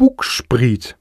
Bugspriet